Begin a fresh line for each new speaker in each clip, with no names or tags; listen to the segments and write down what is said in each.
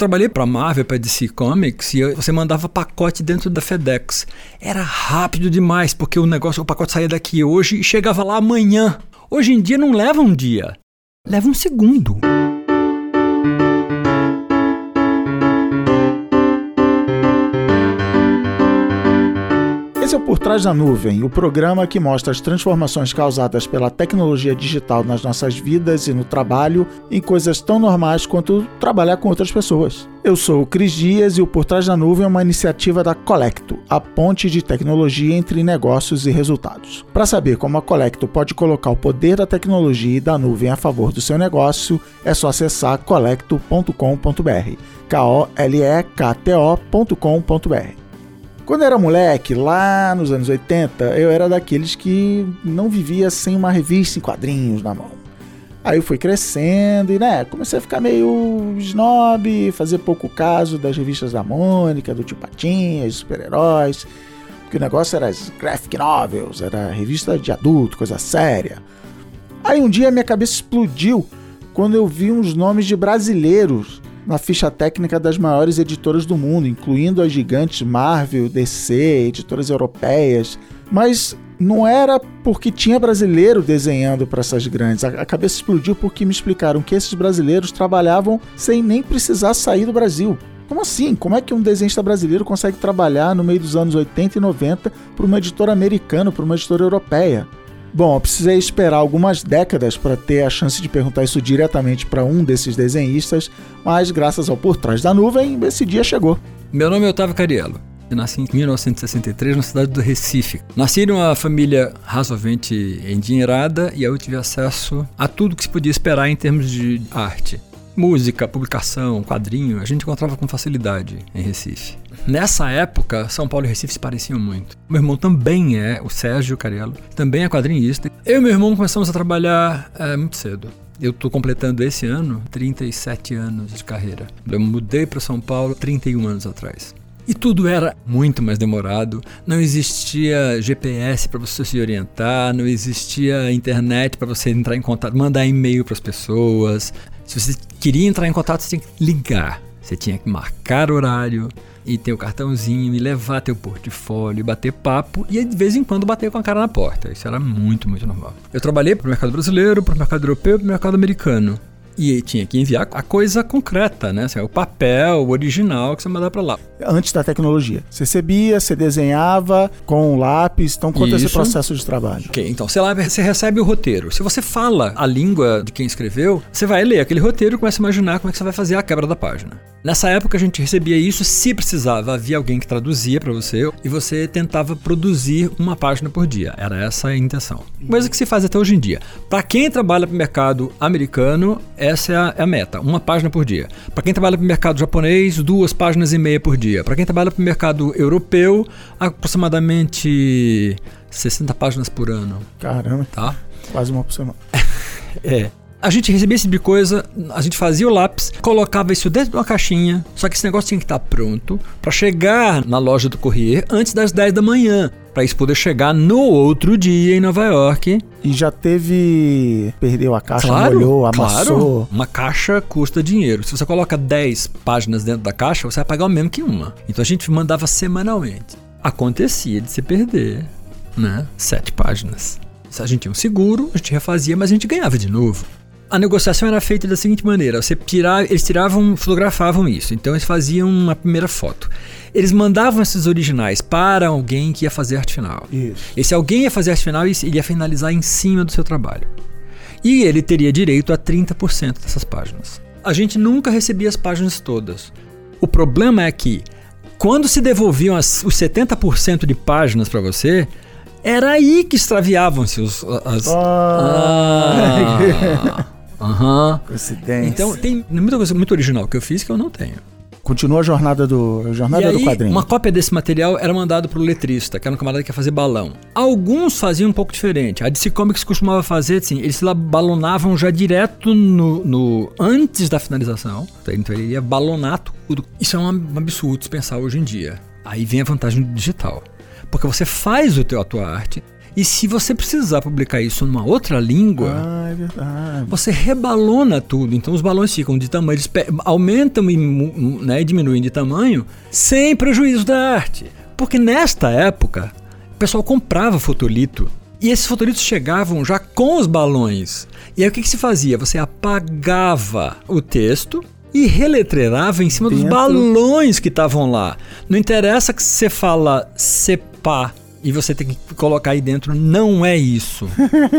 trabalhei para Marvel, para DC Comics, e você mandava pacote dentro da FedEx. Era rápido demais, porque o negócio, o pacote saía daqui hoje e chegava lá amanhã. Hoje em dia não leva um dia, leva um segundo.
Esse é o Por Trás da Nuvem, o programa que mostra as transformações causadas pela tecnologia digital nas nossas vidas e no trabalho em coisas tão normais quanto trabalhar com outras pessoas. Eu sou o Cris Dias e o Por Trás da Nuvem é uma iniciativa da Colecto, a ponte de tecnologia entre negócios e resultados. Para saber como a Colecto pode colocar o poder da tecnologia e da nuvem a favor do seu negócio, é só acessar colecto.com.br. K-O-L-E-K-T-O.com.br. Quando eu era moleque, lá nos anos 80, eu era daqueles que não vivia sem uma revista em quadrinhos na mão. Aí eu fui crescendo e, né, comecei a ficar meio snob, fazer pouco caso das revistas da Mônica, do Tio Patinhas, super-heróis, porque o negócio era as graphic novels, era revista de adulto, coisa séria. Aí um dia minha cabeça explodiu quando eu vi uns nomes de brasileiros na ficha técnica das maiores editoras do mundo, incluindo as gigantes Marvel, DC, editoras europeias. Mas não era porque tinha brasileiro desenhando para essas grandes. A cabeça explodiu porque me explicaram que esses brasileiros trabalhavam sem nem precisar sair do Brasil. Como assim? Como é que um desenhista brasileiro consegue trabalhar no meio dos anos 80 e 90 para uma editora americana, para uma editora europeia? Bom, eu precisei esperar algumas décadas para ter a chance de perguntar isso diretamente para um desses desenhistas, mas graças ao Por Trás da Nuvem, esse dia chegou.
Meu nome é Otávio Cariello. Eu nasci em 1963 na cidade do Recife. Nasci numa família razoavelmente endinheirada e eu tive acesso a tudo que se podia esperar em termos de arte música, publicação, quadrinho, a gente encontrava com facilidade em Recife. Nessa época, São Paulo e Recife se pareciam muito. Meu irmão também é, o Sérgio Cariello, também é quadrinista. Eu e meu irmão começamos a trabalhar é, muito cedo. Eu estou completando esse ano 37 anos de carreira. Eu mudei para São Paulo 31 anos atrás. E tudo era muito mais demorado, não existia GPS para você se orientar, não existia internet para você entrar em contato, mandar e-mail para as pessoas. Se você queria entrar em contato, você tinha que ligar, você tinha que marcar horário e ter o cartãozinho e levar teu portfólio, bater papo e de vez em quando bater com a cara na porta. Isso era muito, muito normal. Eu trabalhei para o mercado brasileiro, para o mercado europeu e para o mercado americano e tinha que enviar a coisa concreta, né? Assim, o papel, o original que você mandava para lá.
Antes da tecnologia. Você recebia, você desenhava com um lápis. Então, quanto Isso. é esse processo de trabalho?
Ok, então você, lá, você recebe o roteiro. Se você fala a língua de quem escreveu, você vai ler aquele roteiro e começa a imaginar como é que você vai fazer a quebra da página. Nessa época a gente recebia isso se precisava, havia alguém que traduzia para você e você tentava produzir uma página por dia. Era essa a intenção. Coisa que se faz até hoje em dia. Para quem trabalha para o mercado americano, essa é a, é a meta, uma página por dia. Para quem trabalha para o mercado japonês, duas páginas e meia por dia. Para quem trabalha para o mercado europeu, aproximadamente 60 páginas por ano.
Caramba. Tá? Quase uma por semana.
é. A gente recebia esse tipo de coisa, a gente fazia o lápis, colocava isso dentro de uma caixinha, só que esse negócio tinha que estar pronto para chegar na loja do Corrier antes das 10 da manhã, para isso poder chegar no outro dia em Nova York.
E já teve. Perdeu a caixa, claro, molhou, amassou.
Claro. Uma caixa custa dinheiro. Se você coloca 10 páginas dentro da caixa, você vai pagar o mesmo que uma. Então a gente mandava semanalmente. Acontecia de se perder, né? Sete páginas. Se a gente tinha um seguro, a gente refazia, mas a gente ganhava de novo. A negociação era feita da seguinte maneira: você tirar, eles tiravam, fotografavam isso. Então eles faziam uma primeira foto. Eles mandavam esses originais para alguém que ia fazer arte final. Isso. Esse alguém ia fazer arte final e ia finalizar em cima do seu trabalho. E ele teria direito a 30% dessas páginas. A gente nunca recebia as páginas todas. O problema é que quando se devolviam as, os 70% de páginas para você, era aí que extraviavam-se os as, ah. ah. Aham.
Coincidência.
Então tem muita coisa muito original que eu fiz que eu não tenho.
Continua a jornada do a jornada
e
do quadrinho.
Uma cópia desse material era mandado pro letrista, que era um camarada que ia fazer balão. Alguns faziam um pouco diferente. A DC Comics costumava fazer assim, eles lá balonavam já direto no, no antes da finalização. Então ele ia balonar tudo. Isso é um absurdo se pensar hoje em dia. Aí vem a vantagem do digital. Porque você faz o teu, a tua arte E se você precisar publicar isso numa outra língua,
Ah, é verdade.
você rebalona tudo. Então os balões ficam de tamanho, eles aumentam e né, diminuem de tamanho sem prejuízo da arte. Porque nesta época, o pessoal comprava fotolito. E esses fotolitos chegavam já com os balões. E aí o que, que se fazia? Você apagava o texto e reletreirava em cima dos
Dentro.
balões que estavam lá. Não interessa que você fala CEPA e você tem que colocar aí dentro, não é isso.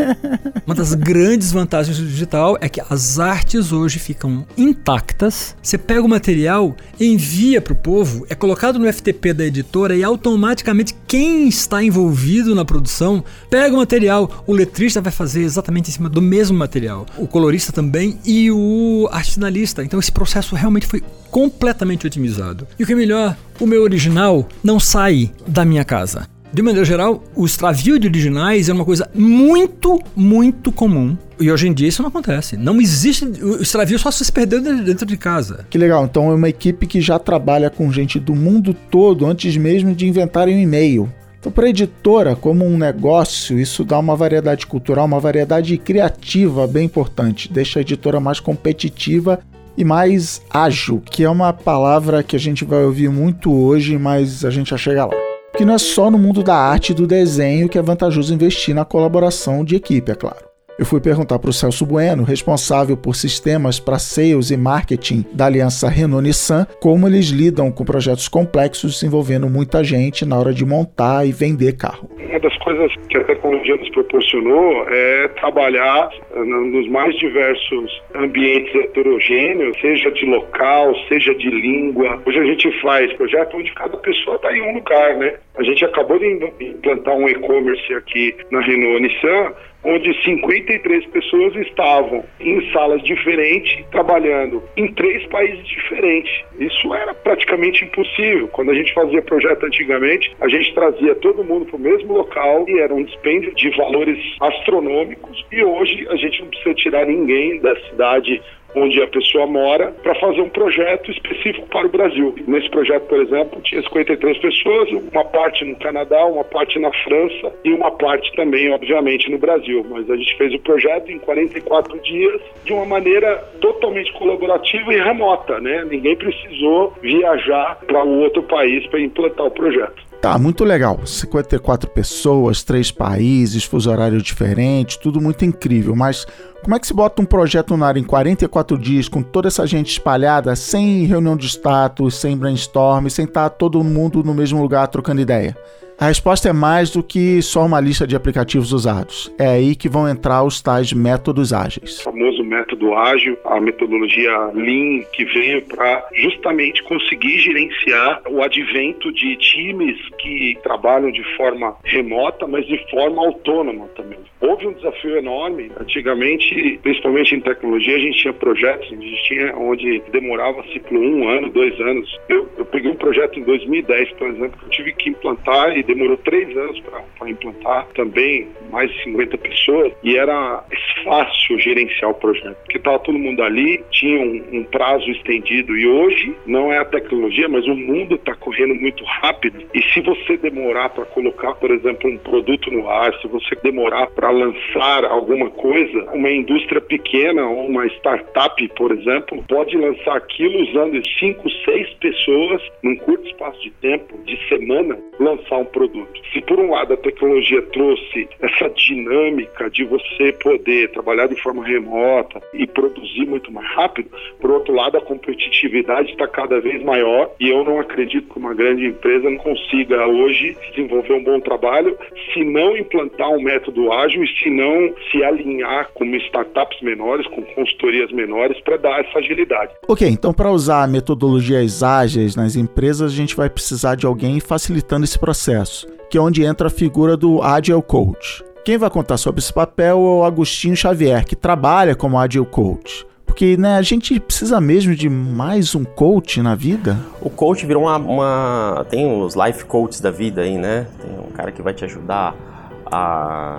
Uma das grandes vantagens do digital é que as artes hoje ficam intactas. Você pega o material, envia para o povo, é colocado no FTP da editora e automaticamente quem está envolvido na produção pega o material. O letrista vai fazer exatamente em cima do mesmo material. O colorista também e o arte finalista. Então esse processo realmente foi completamente otimizado. E o que é melhor, o meu original não sai da minha casa. De maneira geral, o extravio de originais é uma coisa muito, muito comum. E hoje em dia isso não acontece. Não existe. O extravio só se perdeu dentro de casa.
Que legal. Então é uma equipe que já trabalha com gente do mundo todo antes mesmo de inventarem um e-mail. Então, para a editora, como um negócio, isso dá uma variedade cultural, uma variedade criativa bem importante. Deixa a editora mais competitiva e mais ágil, que é uma palavra que a gente vai ouvir muito hoje, mas a gente já chega lá. Que não é só no mundo da arte e do desenho que é vantajoso investir na colaboração de equipe, é claro. Eu fui perguntar para o Celso Bueno, responsável por sistemas para sales e marketing da aliança Renault-Nissan, como eles lidam com projetos complexos envolvendo muita gente na hora de montar e vender carro.
Uma das coisas que a tecnologia nos proporcionou é trabalhar eh, nos mais diversos ambientes heterogêneos, seja de local, seja de língua. Hoje a gente faz projeto onde cada pessoa está em um lugar, né? A gente acabou de implantar um e-commerce aqui na Renault Nissan, onde 53 pessoas estavam em salas diferentes, trabalhando em três países diferentes. Isso era praticamente impossível. Quando a gente fazia projeto antigamente, a gente trazia todo mundo para o mesmo local e era um dispêndio de valores astronômicos. E hoje a gente não precisa tirar ninguém da cidade onde a pessoa mora, para fazer um projeto específico para o Brasil. Nesse projeto, por exemplo, tinha 53 pessoas, uma parte no Canadá, uma parte na França e uma parte também, obviamente, no Brasil. Mas a gente fez o projeto em 44 dias de uma maneira totalmente colaborativa e remota, né? Ninguém precisou viajar para o outro país para implantar o projeto.
Tá, muito legal. 54 pessoas, três países, fuso horário diferente, tudo muito incrível. Mas como é que se bota um projeto no ar em 44 dias, com toda essa gente espalhada, sem reunião de status, sem brainstorm, sem estar todo mundo no mesmo lugar trocando ideia? A resposta é mais do que só uma lista de aplicativos usados. É aí que vão entrar os tais métodos ágeis.
O famoso método ágil, a metodologia Lean, que veio para justamente conseguir gerenciar o advento de times que trabalham de forma remota, mas de forma autônoma também. Houve um desafio enorme. Antigamente, principalmente em tecnologia, a gente tinha projetos, a gente tinha onde demorava ciclo um ano, dois anos. Eu, eu peguei um projeto em 2010, por exemplo, que eu tive que implantar e demorou três anos para implantar também, mais de 50 pessoas, e era fácil gerenciar o projeto, porque estava todo mundo ali, tinha um, um, prazo estendido, e hoje não é a tecnologia, mas o mundo está correndo muito rápido, e se você demorar para colocar, por exemplo, um produto no ar, se você demorar para lançar alguma coisa, uma indústria pequena ou uma startup, por exemplo, pode lançar aquilo usando cinco, seis pessoas num curto espaço de tempo, de semana, lançar um produto. Se por um lado a tecnologia trouxe essa dinâmica de você poder trabalhar de forma remota e produzir muito mais rápido, por outro lado a competitividade está cada vez maior e eu não acredito que uma grande empresa não consiga hoje desenvolver um bom trabalho se não implantar um método ágil e se não se alinhar com startups menores, com consultorias menores para dar essa agilidade.
Ok, então para usar metodologias ágeis nas empresas a gente vai precisar de alguém facilitando esse processo, que é onde entra a figura do Agile Coach. Quem vai contar sobre esse papel é o Agostinho Xavier, que trabalha como Agile Coach. Porque né, a gente precisa mesmo de mais um coach na vida.
O coach virou uma, uma. Tem os life coaches da vida aí, né? Tem um cara que vai te ajudar a,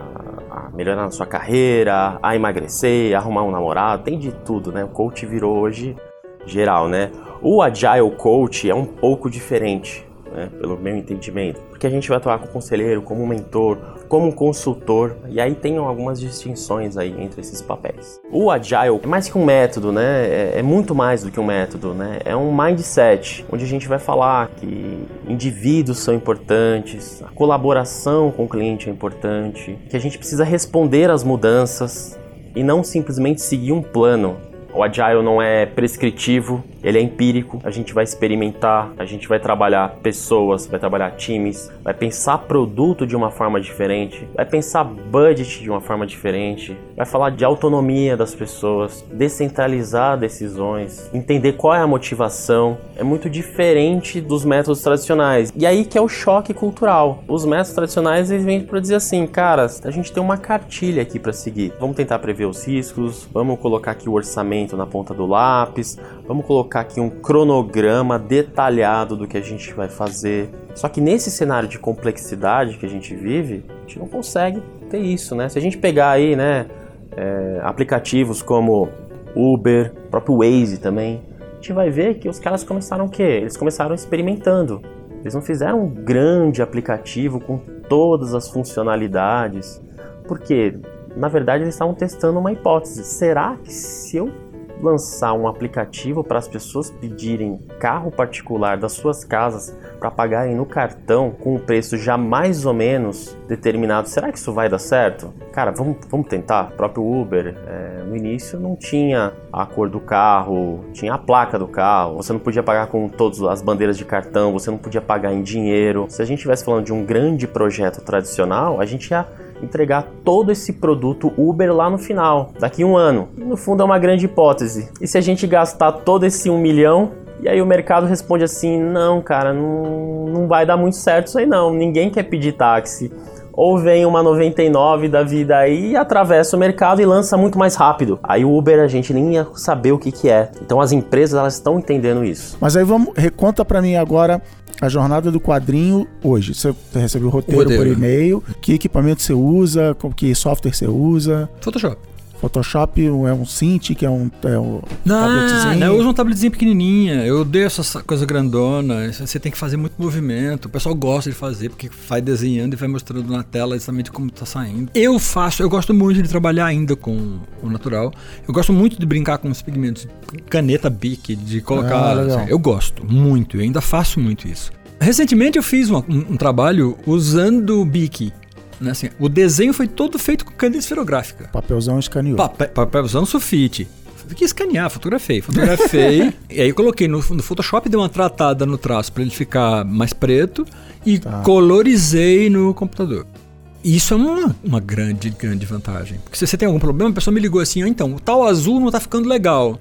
a melhorar na sua carreira, a emagrecer, a arrumar um namorado, tem de tudo, né? O coach virou hoje geral, né? O Agile Coach é um pouco diferente. Né, pelo meu entendimento, porque a gente vai atuar como conselheiro, como mentor, como consultor, e aí tem algumas distinções aí entre esses papéis. O Agile é mais que um método, né? É, é muito mais do que um método, né? É um mindset, onde a gente vai falar que indivíduos são importantes, a colaboração com o cliente é importante, que a gente precisa responder às mudanças e não simplesmente seguir um plano. O Agile não é prescritivo, ele é empírico, a gente vai experimentar, a gente vai trabalhar pessoas, vai trabalhar times, vai pensar produto de uma forma diferente, vai pensar budget de uma forma diferente, vai falar de autonomia das pessoas, descentralizar decisões, entender qual é a motivação. É muito diferente dos métodos tradicionais. E aí que é o choque cultural. Os métodos tradicionais eles vêm para dizer assim, cara, a gente tem uma cartilha aqui para seguir. Vamos tentar prever os riscos, vamos colocar aqui o orçamento na ponta do lápis, vamos colocar aqui um cronograma detalhado do que a gente vai fazer. Só que nesse cenário de complexidade que a gente vive, a gente não consegue ter isso, né? Se a gente pegar aí, né, é, aplicativos como Uber, próprio Waze também, a gente vai ver que os caras começaram o quê? Eles começaram experimentando. Eles não fizeram um grande aplicativo com todas as funcionalidades, porque na verdade eles estavam testando uma hipótese. Será que se eu lançar um aplicativo para as pessoas pedirem carro particular das suas casas para pagarem no cartão com um preço já mais ou menos determinado, será que isso vai dar certo? Cara, vamos, vamos tentar. O próprio Uber, é, no início não tinha a cor do carro, tinha a placa do carro, você não podia pagar com todas as bandeiras de cartão, você não podia pagar em dinheiro. Se a gente estivesse falando de um grande projeto tradicional, a gente ia entregar todo esse produto Uber lá no final, daqui um ano. No fundo é uma grande hipótese. E se a gente gastar todo esse um milhão e aí o mercado responde assim: não, cara, não, não vai dar muito certo isso aí não. Ninguém quer pedir táxi. Ou vem uma 99 da vida aí e atravessa o mercado e lança muito mais rápido. Aí o Uber a gente nem ia saber o que, que é. Então as empresas elas estão entendendo isso.
Mas aí vamos, reconta para mim agora a jornada do quadrinho hoje. Você recebe o roteiro, o roteiro. por e-mail, que equipamento você usa, que software você usa.
Photoshop.
Photoshop é um Cintiq, que é um, é um
não, tabletzinho. Não, eu uso um tabletzinho pequenininha. Eu odeio essa coisa grandona. Você tem que fazer muito movimento. O pessoal gosta de fazer, porque vai desenhando e vai mostrando na tela exatamente como está saindo. Eu faço, eu gosto muito de trabalhar ainda com o natural. Eu gosto muito de brincar com os pigmentos. Caneta Bic, de colocar... Ah, assim, eu gosto muito, eu ainda faço muito isso. Recentemente eu fiz um, um, um trabalho usando o Bic né? Assim, o desenho foi todo feito com caneta esferográfica.
Papelzão escaneou.
Pape, papelzão sulfite. Tive que escanear, fotografei. Fotografei. e aí coloquei no, no Photoshop, dei uma tratada no traço para ele ficar mais preto e tá. colorizei no computador. Isso é uma, uma grande, grande vantagem. Porque se você tem algum problema, a pessoa me ligou assim, oh, então, o tal azul não tá ficando legal.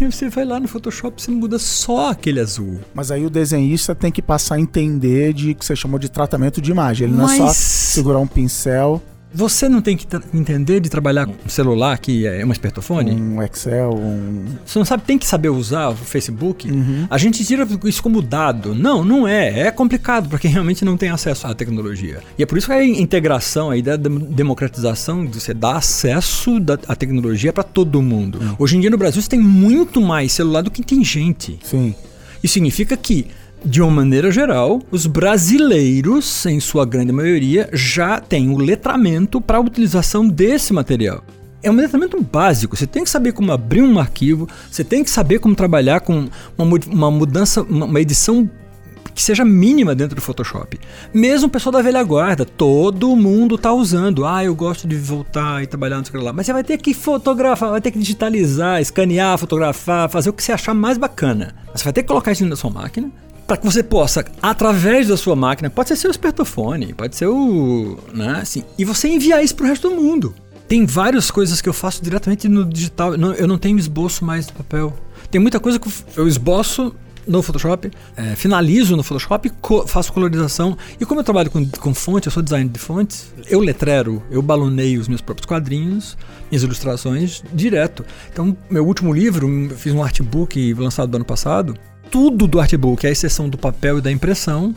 E você vai lá no Photoshop e você muda só aquele azul.
Mas aí o desenhista tem que passar a entender de que você chamou de tratamento de imagem. Ele Mas... não é só segurar um pincel
você não tem que entender de trabalhar com um celular que é um espertofone?
Um Excel, um...
Você não sabe, tem que saber usar o Facebook? Uhum. A gente tira isso como dado. Não, não é. É complicado para quem realmente não tem acesso à tecnologia. E é por isso que a integração, a ideia da democratização, de você dar acesso à tecnologia para todo mundo. Uhum. Hoje em dia no Brasil você tem muito mais celular do que tem gente.
Sim.
Isso significa que de uma maneira geral, os brasileiros, em sua grande maioria, já têm o letramento para a utilização desse material. É um letramento básico. Você tem que saber como abrir um arquivo, você tem que saber como trabalhar com uma, uma mudança, uma edição que seja mínima dentro do Photoshop. Mesmo o pessoal da velha guarda, todo mundo está usando. Ah, eu gosto de voltar e trabalhar no lá. Mas você vai ter que fotografar, vai ter que digitalizar, escanear, fotografar, fazer o que você achar mais bacana. Você vai ter que colocar isso na sua máquina para que você possa, através da sua máquina, pode ser seu espertofone, pode ser o. Né, assim, e você enviar isso para o resto do mundo. Tem várias coisas que eu faço diretamente no digital. Eu não tenho esboço mais no papel. Tem muita coisa que eu esboço no Photoshop, é, finalizo no Photoshop, co faço colorização. E como eu trabalho com, com fonte, eu sou designer de fontes, eu letrero, eu baloneio os meus próprios quadrinhos, minhas ilustrações direto. Então, meu último livro, fiz um artbook lançado do ano passado, tudo do artbook, à exceção do papel e da impressão,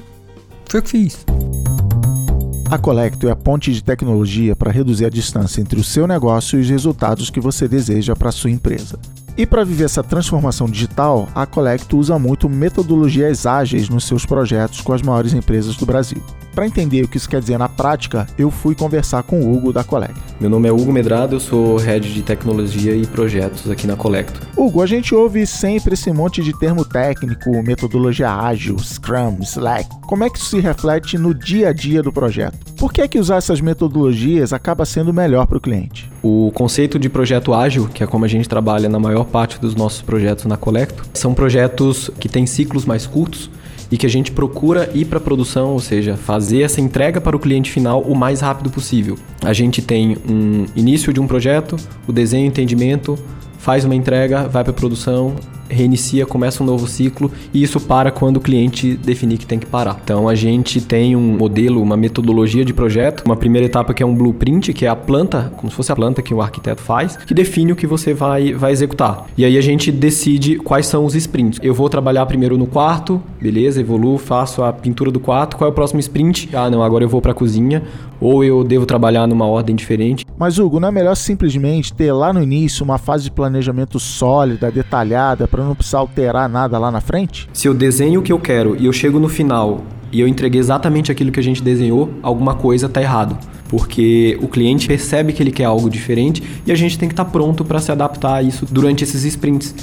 foi o que fiz.
A Colecto é a ponte de tecnologia para reduzir a distância entre o seu negócio e os resultados que você deseja para a sua empresa. E para viver essa transformação digital, a Colecto usa muito metodologias ágeis nos seus projetos com as maiores empresas do Brasil. Para entender o que isso quer dizer na prática, eu fui conversar com o Hugo da Colecto.
Meu nome é Hugo Medrado, eu sou head de tecnologia e projetos aqui na Colecto.
Hugo, a gente ouve sempre esse monte de termo técnico, metodologia ágil, Scrum, Slack. Como é que isso se reflete no dia a dia do projeto? Por que é que usar essas metodologias acaba sendo melhor para o cliente?
O conceito de projeto ágil, que é como a gente trabalha na maior parte dos nossos projetos na Colecto, são projetos que têm ciclos mais curtos e que a gente procura ir para a produção, ou seja, fazer essa entrega para o cliente final o mais rápido possível. A gente tem um início de um projeto, o desenho, entendimento, faz uma entrega, vai para a produção, reinicia, começa um novo ciclo e isso para quando o cliente definir que tem que parar. Então a gente tem um modelo, uma metodologia de projeto, uma primeira etapa que é um blueprint, que é a planta, como se fosse a planta que o arquiteto faz, que define o que você vai, vai executar. E aí a gente decide quais são os sprints. Eu vou trabalhar primeiro no quarto, beleza, evoluo, faço a pintura do quarto, qual é o próximo sprint? Ah, não, agora eu vou para a cozinha, ou eu devo trabalhar numa ordem diferente.
Mas Hugo, não é melhor simplesmente ter lá no início uma fase de planejamento sólida, detalhada, para não precisar alterar nada lá na frente?
Se eu desenho o que eu quero e eu chego no final e eu entreguei exatamente aquilo que a gente desenhou, alguma coisa está errado. Porque o cliente percebe que ele quer algo diferente e a gente tem que estar tá pronto para se adaptar a isso durante esses sprints.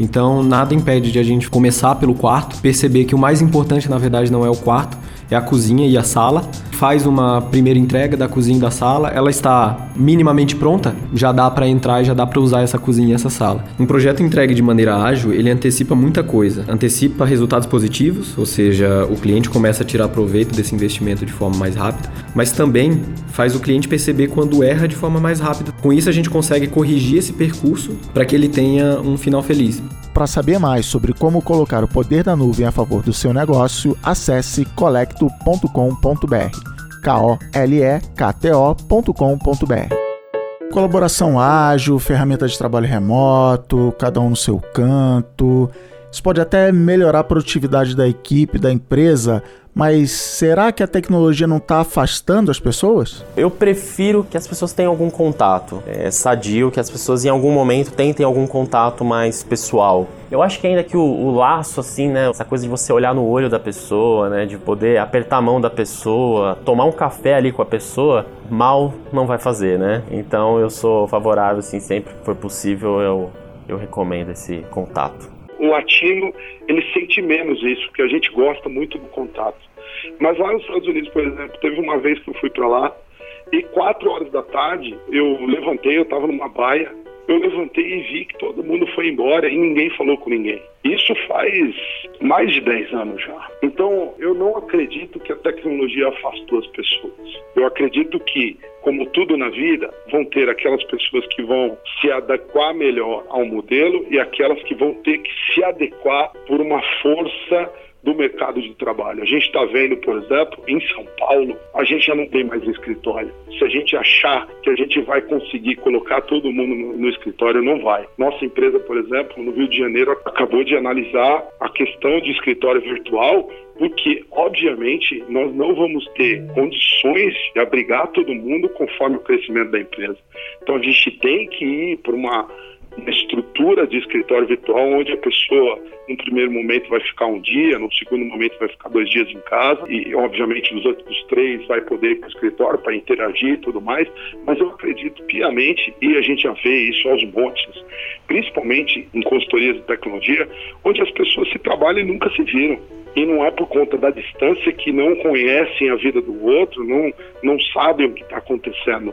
Então, nada impede de a gente começar pelo quarto, perceber que o mais importante na verdade não é o quarto, é a cozinha e a sala. Faz uma primeira entrega da cozinha e da sala, ela está minimamente pronta, já dá para entrar e já dá para usar essa cozinha e essa sala. Um projeto entregue de maneira ágil, ele antecipa muita coisa. Antecipa resultados positivos, ou seja, o cliente começa a tirar proveito desse investimento de forma mais rápida, mas também faz o cliente perceber quando erra de forma mais rápida. Com isso a gente consegue corrigir esse percurso para que ele tenha um final feliz.
Para saber mais sobre como colocar o poder da nuvem a favor do seu negócio, acesse colecto.com.br. K-O-L-E-K-T-O.com.br. Colaboração ágil, ferramentas de trabalho remoto, cada um no seu canto. Isso pode até melhorar a produtividade da equipe, da empresa, mas será que a tecnologia não está afastando as pessoas?
Eu prefiro que as pessoas tenham algum contato. É sadio que as pessoas em algum momento tentem algum contato mais pessoal. Eu acho que ainda que o, o, laço, assim, né? Essa coisa de você olhar no olho da pessoa, né? De poder apertar a mão da pessoa, tomar um café ali com a pessoa, mal não vai fazer, né? Então eu sou favorável, assim, sempre que for possível, eu, eu recomendo esse contato
o latino ele sente menos isso, porque a gente gosta muito do contato. Mas lá nos Estados Unidos, por exemplo, teve uma vez que eu fui para lá e quatro horas da tarde eu levantei, eu estava numa baia, eu levantei e vi que todo mundo foi embora e ninguém falou com ninguém. Isso faz mais de 10 anos já. Então, eu não acredito que a tecnologia afastou as pessoas. Eu acredito que, como tudo na vida, vão ter aquelas pessoas que vão se adequar melhor ao modelo e aquelas que vão ter que se adequar por uma força do mercado de trabalho. A gente está vendo, por exemplo, em São Paulo, a gente já não tem mais escritório. Se a gente achar que a gente vai conseguir colocar todo mundo no, no escritório, não vai. Nossa empresa, por exemplo, no Rio de Janeiro, acabou de analisar a questão de escritório virtual porque, obviamente, nós não vamos ter condições de abrigar todo mundo conforme o crescimento da empresa. Então, a gente tem que ir para uma uma estrutura de escritório virtual onde a pessoa, no primeiro momento, vai ficar um dia, no segundo momento, vai ficar dois dias em casa e, obviamente, nos outros três vai poder ir para o escritório para interagir e tudo mais. Mas eu acredito piamente, e a gente já vê isso aos montes, principalmente em consultorias de tecnologia, onde as pessoas se trabalham e nunca se viram e não é por conta da distância que não conhecem a vida do outro, não, não sabem o que está acontecendo.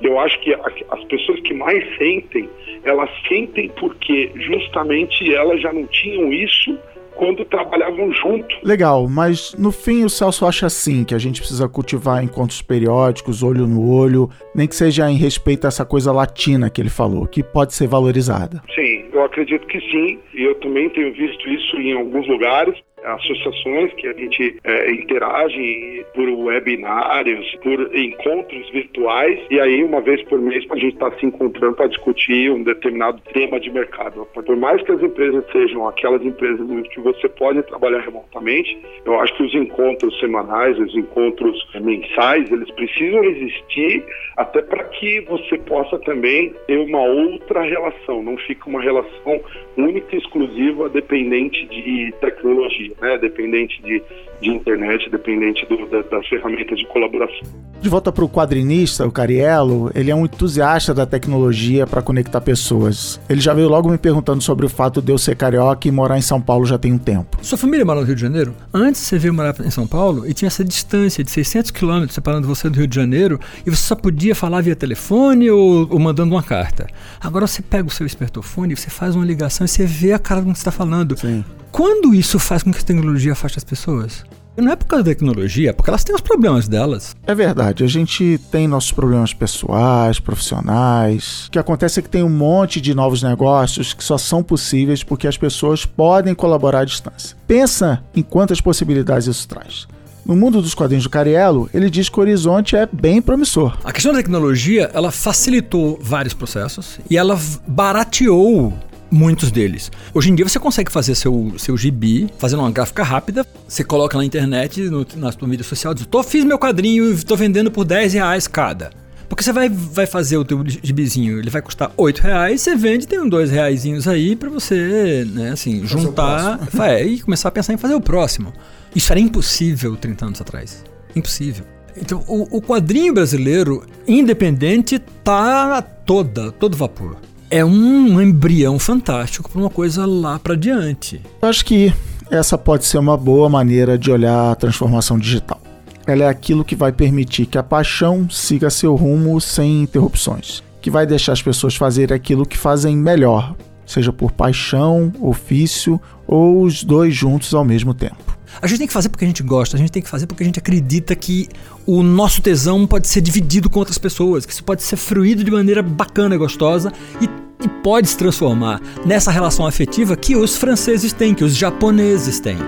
Eu acho que as pessoas que mais sentem, elas sentem porque justamente elas já não tinham isso quando trabalhavam junto.
Legal, mas no fim o Celso acha assim que a gente precisa cultivar encontros periódicos, olho no olho, nem que seja em respeito a essa coisa latina que ele falou, que pode ser valorizada.
Sim, eu acredito que sim, e eu também tenho visto isso em alguns lugares associações que a gente é, interage por webinários, por encontros virtuais, e aí uma vez por mês a gente está se encontrando para discutir um determinado tema de mercado. Por mais que as empresas sejam aquelas empresas que você pode trabalhar remotamente, eu acho que os encontros semanais, os encontros mensais, eles precisam existir até para que você possa também ter uma outra relação, não fica uma relação única e exclusiva dependente de tecnologia, né? dependente de, de internet, dependente do, da, das ferramentas de colaboração.
De volta para o quadrinista, o Cariello, ele é um entusiasta da tecnologia para conectar pessoas. Ele já veio logo me perguntando sobre o fato de eu ser carioca e morar em São Paulo já tem um tempo.
Sua família mora no Rio de Janeiro? Antes você veio morar em São Paulo e tinha essa distância de 600 quilômetros separando você do Rio de Janeiro e você só podia falar via telefone ou, ou mandando uma carta. Agora você pega o seu espertofone, você faz uma ligação e você vê a cara do que você está falando.
Sim.
Quando isso faz com que a tecnologia afaste as pessoas? Não é por causa da tecnologia, é porque elas têm os problemas delas.
É verdade, a gente tem nossos problemas pessoais, profissionais. O que acontece é que tem um monte de novos negócios que só são possíveis porque as pessoas podem colaborar à distância. Pensa em quantas possibilidades isso traz. No mundo dos quadrinhos do Cariello, ele diz que o horizonte é bem promissor.
A questão da tecnologia, ela facilitou vários processos e ela barateou muitos deles. Hoje em dia você consegue fazer seu, seu gibi, fazendo uma gráfica rápida, você coloca na internet, no, na sua mídia social, diz, tô, fiz meu quadrinho e tô vendendo por 10 reais cada. Porque você vai, vai fazer o teu gibizinho, ele vai custar 8 reais, você vende, tem uns 2 reaisinhos aí para você, né, assim, fazer juntar é, e começar a pensar em fazer o próximo. Isso era impossível 30 anos atrás. Impossível. Então, o, o quadrinho brasileiro, independente, tá toda, todo vapor é um embrião fantástico para uma coisa lá para diante.
Eu acho que essa pode ser uma boa maneira de olhar a transformação digital. Ela é aquilo que vai permitir que a paixão siga seu rumo sem interrupções, que vai deixar as pessoas fazerem aquilo que fazem melhor, seja por paixão, ofício ou os dois juntos ao mesmo tempo.
A gente tem que fazer porque a gente gosta, a gente tem que fazer porque a gente acredita que o nosso tesão pode ser dividido com outras pessoas, que isso pode ser fruído de maneira bacana e gostosa e e pode se transformar nessa relação afetiva que os franceses têm, que os japoneses têm.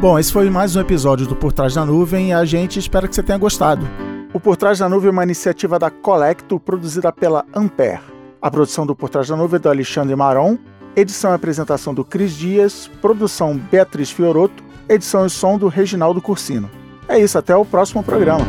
Bom, esse foi mais um episódio do Por Trás da Nuvem e a gente espera que você tenha gostado. O Por Trás da Nuvem é uma iniciativa da Colecto produzida pela Ampere. A produção do Por Trás da Nuvem é do Alexandre Maron, edição e apresentação do Cris Dias, produção Beatriz Fioroto, edição e som do Reginaldo Cursino. É isso, até o próximo programa.